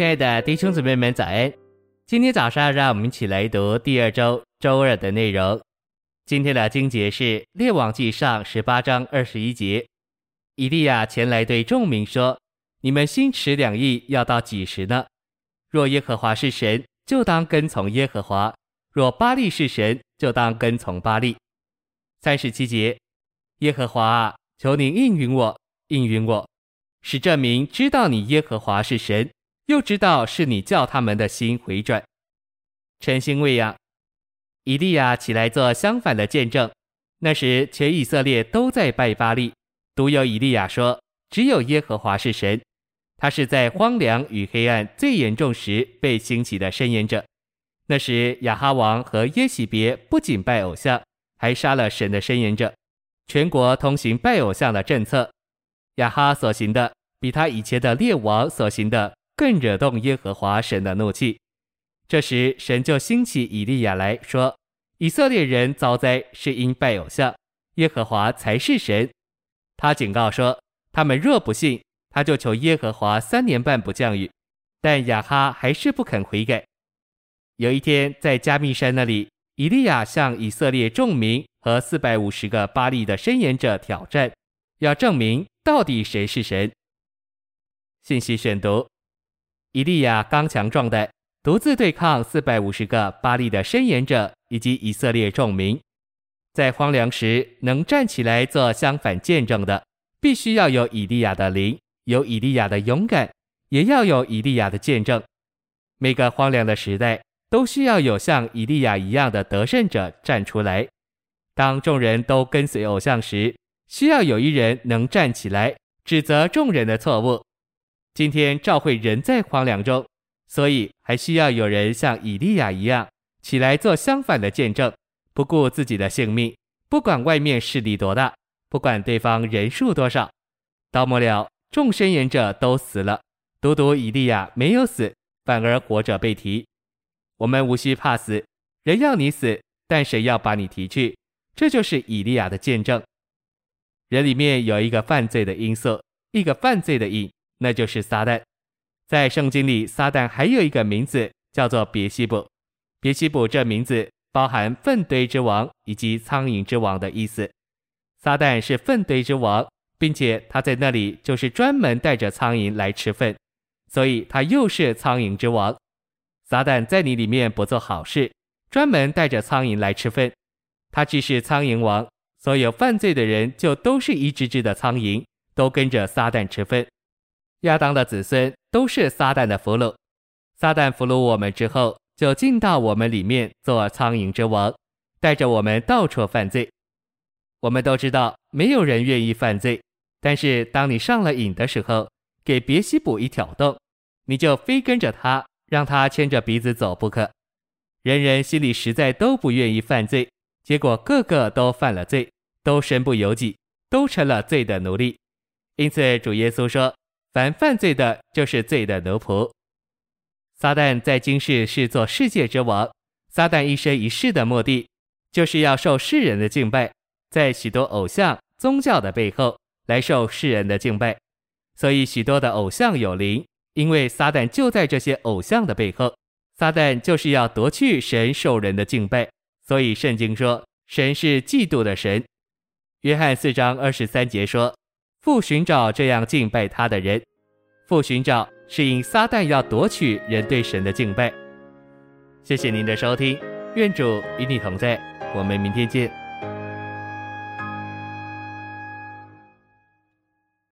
亲爱的弟兄姊妹们，早安！今天早上，让我们一起来读第二周周二的内容。今天的经节是《列王记上》十八章二十一节。以利亚前来对众民说：“你们心持两意，要到几时呢？若耶和华是神，就当跟从耶和华；若巴力是神，就当跟从巴力。”三十七节，耶和华啊，求你应允我，应允我，使这民知道你耶和华是神。又知道是你叫他们的心回转，晨星喂养。以利亚起来做相反的见证。那时全以色列都在拜巴力，独有以利亚说：“只有耶和华是神。”他是在荒凉与黑暗最严重时被兴起的申言者。那时亚哈王和耶洗别不仅拜偶像，还杀了神的申言者，全国通行拜偶像的政策。亚哈所行的，比他以前的列王所行的。更惹动耶和华神的怒气。这时，神就兴起以利亚来说：“以色列人遭灾是因拜偶像，耶和华才是神。”他警告说：“他们若不信，他就求耶和华三年半不降雨。”但亚哈还是不肯悔改。有一天，在加密山那里，以利亚向以色列众民和四百五十个巴力的申言者挑战，要证明到底谁是神。信息选读。以利亚刚强壮胆，独自对抗四百五十个巴力的伸延者以及以色列众民。在荒凉时能站起来做相反见证的，必须要有以利亚的灵，有以利亚的勇敢，也要有以利亚的见证。每个荒凉的时代都需要有像以利亚一样的得胜者站出来。当众人都跟随偶像时，需要有一人能站起来指责众人的错误。今天教会人在荒凉中，所以还需要有人像以利亚一样起来做相反的见证，不顾自己的性命，不管外面势力多大，不管对方人数多少。到末了，众申言者都死了，独独以利亚没有死，反而活着被提。我们无需怕死，人要你死，但谁要把你提去？这就是以利亚的见证。人里面有一个犯罪的因素，一个犯罪的瘾。那就是撒旦，在圣经里，撒旦还有一个名字叫做别西卜。别西卜这名字包含粪堆之王以及苍蝇之王的意思。撒旦是粪堆之王，并且他在那里就是专门带着苍蝇来吃粪，所以他又是苍蝇之王。撒旦在你里面不做好事，专门带着苍蝇来吃粪，他既是苍蝇王，所有犯罪的人就都是一只只的苍蝇，都跟着撒旦吃粪。亚当的子孙都是撒旦的俘虏，撒旦俘虏我们之后，就进到我们里面做苍蝇之王，带着我们到处犯罪。我们都知道，没有人愿意犯罪，但是当你上了瘾的时候，给别西卜一挑动，你就非跟着他，让他牵着鼻子走不可。人人心里实在都不愿意犯罪，结果个个都犯了罪，都身不由己，都成了罪的奴隶。因此，主耶稣说。凡犯罪的，就是罪的奴仆。撒旦在今世是做世界之王。撒旦一生一世的目的，就是要受世人的敬拜，在许多偶像宗教的背后来受世人的敬拜。所以许多的偶像有灵，因为撒旦就在这些偶像的背后。撒旦就是要夺去神受人的敬拜。所以圣经说，神是嫉妒的神。约翰四章二十三节说。复寻找这样敬拜他的人，复寻找是因撒旦要夺取人对神的敬拜。谢谢您的收听，愿主与你同在，我们明天见。